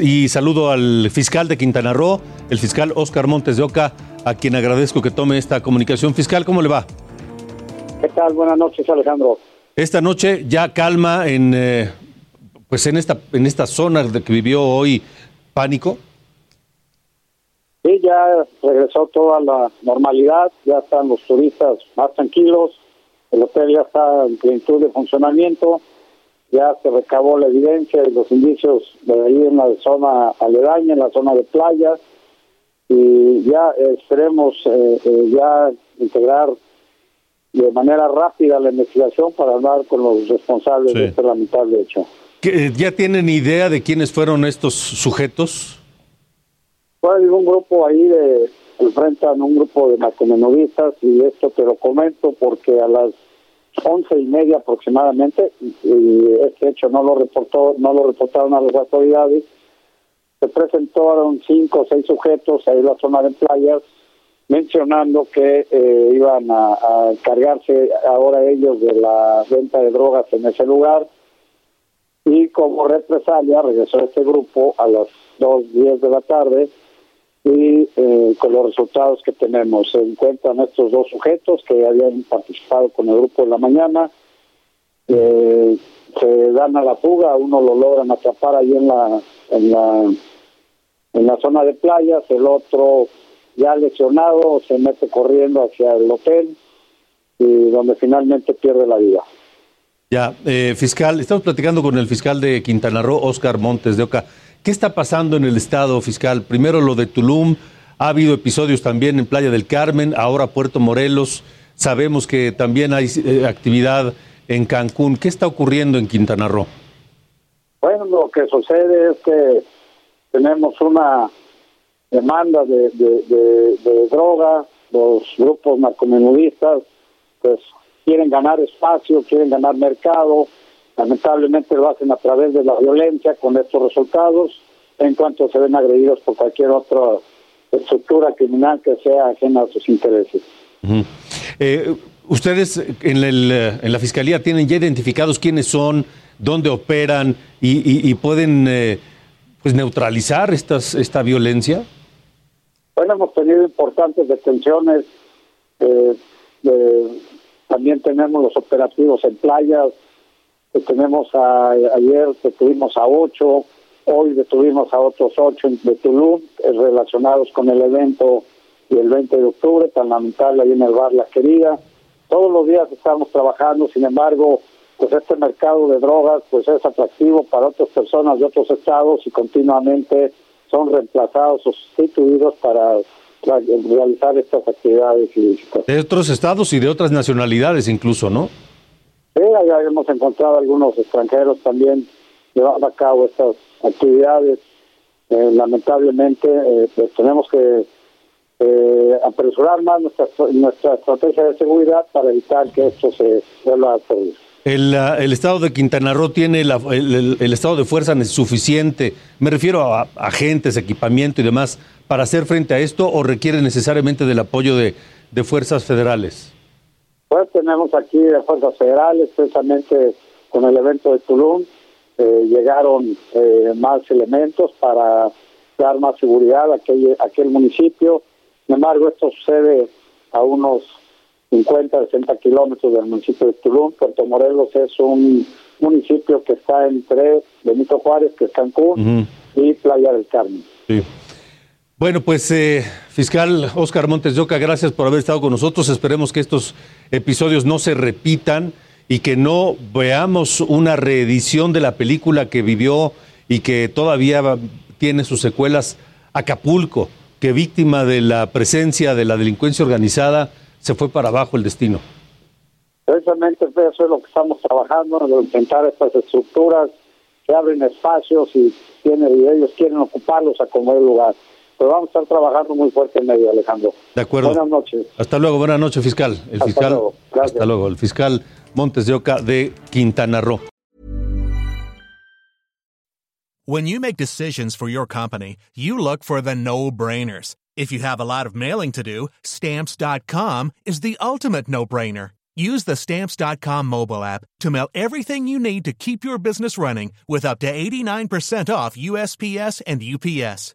Y saludo al fiscal de Quintana Roo, el fiscal Oscar Montes de Oca, a quien agradezco que tome esta comunicación. Fiscal, ¿cómo le va? ¿Qué tal? Buenas noches, Alejandro. Esta noche ya calma en, eh, pues en esta, en esta zona de que vivió hoy pánico. Sí, ya regresó toda la normalidad, ya están los turistas más tranquilos, el hotel ya está en plenitud de funcionamiento ya se recabó la evidencia y los indicios de ahí en la zona aledaña, en la zona de playa, y ya esperemos eh, eh, ya integrar de manera rápida la investigación para hablar con los responsables de este lamentable hecho. Eh, ¿Ya tienen idea de quiénes fueron estos sujetos? Pues un grupo ahí de enfrentan un grupo de narcomenudistas y esto te lo comento porque a las once y media aproximadamente y este hecho no lo reportó no lo reportaron a las autoridades. Se presentaron cinco o seis sujetos ahí en la zona de playas mencionando que eh, iban a, a, encargarse ahora ellos de la venta de drogas en ese lugar. Y como represalia regresó este grupo a las dos diez de la tarde y eh, con los resultados que tenemos. Se encuentran estos dos sujetos que habían participado con el grupo de la mañana, eh, se dan a la fuga, uno lo logran atrapar ahí en la, en la, en la zona de playas, el otro ya lesionado se mete corriendo hacia el hotel y donde finalmente pierde la vida. Ya, eh, fiscal, estamos platicando con el fiscal de Quintana Roo, Oscar Montes de Oca. ¿Qué está pasando en el estado fiscal? Primero lo de Tulum, ha habido episodios también en Playa del Carmen, ahora Puerto Morelos, sabemos que también hay eh, actividad en Cancún. ¿Qué está ocurriendo en Quintana Roo? Bueno, lo que sucede es que tenemos una demanda de, de, de, de droga, los grupos narcomenudistas pues quieren ganar espacio, quieren ganar mercado, Lamentablemente lo hacen a través de la violencia con estos resultados, en cuanto se ven agredidos por cualquier otra estructura criminal que sea ajena a sus intereses. eh, ¿Ustedes en, el, en, la Fiscalía tienen ya identificados quiénes son, dónde operan y, y, y pueden eh, pues neutralizar estas, esta violencia? Bueno, hemos tenido importantes detenciones. Eh, también tenemos los operativos en playas, tenemos a, ayer detuvimos a ocho, hoy detuvimos a otros ocho de Tulum eh, relacionados con el evento y el 20 de octubre, tan lamentable ahí en el bar La Querida. Todos los días estamos trabajando, sin embargo, pues este mercado de drogas pues es atractivo para otras personas de otros estados y continuamente son reemplazados o sustituidos para realizar estas actividades. De otros estados y de otras nacionalidades incluso, ¿no? Sí, allá hemos encontrado algunos extranjeros también llevando a cabo estas actividades. Eh, lamentablemente, eh, pues tenemos que eh, apresurar más nuestra, nuestra estrategia de seguridad para evitar que esto se vuelva a ocurrir. El, uh, el, Estado de Quintana Roo tiene la, el, el, el, estado de fuerza suficiente, me refiero a, agentes, equipamiento y demás, para hacer frente a esto o requiere necesariamente del apoyo de, de fuerzas federales? Pues tenemos aquí de fuerzas federales, precisamente con el evento de Tulum, eh, llegaron eh, más elementos para dar más seguridad a aquel, a aquel municipio. Sin embargo, esto sucede a unos 50, 60 kilómetros del municipio de Tulum. Puerto Morelos es un municipio que está entre Benito Juárez, que es Cancún, uh -huh. y Playa del Carmen. Sí. Bueno, pues eh, fiscal Oscar Montes de Oca, gracias por haber estado con nosotros. Esperemos que estos episodios no se repitan y que no veamos una reedición de la película que vivió y que todavía tiene sus secuelas Acapulco, que víctima de la presencia de la delincuencia organizada se fue para abajo el destino. Precisamente eso es lo que estamos trabajando, en intentar estas estructuras se abren espacios y, tiene, y ellos quieren ocuparlos a como el lugar. Pero vamos a estar trabajando muy fuerte en medio, Alejandro. De acuerdo. Buenas noches. Hasta luego, buenas noches, fiscal. El Hasta fiscal. luego. Gracias. Hasta luego. El fiscal Montes de Oca de Quintana Roo. When you make decisions for your company, you look for the no brainers. If you have a lot of mailing to do, stamps.com is the ultimate no brainer. Use the stamps.com mobile app to mail everything you need to keep your business running with up to 89% off USPS and UPS.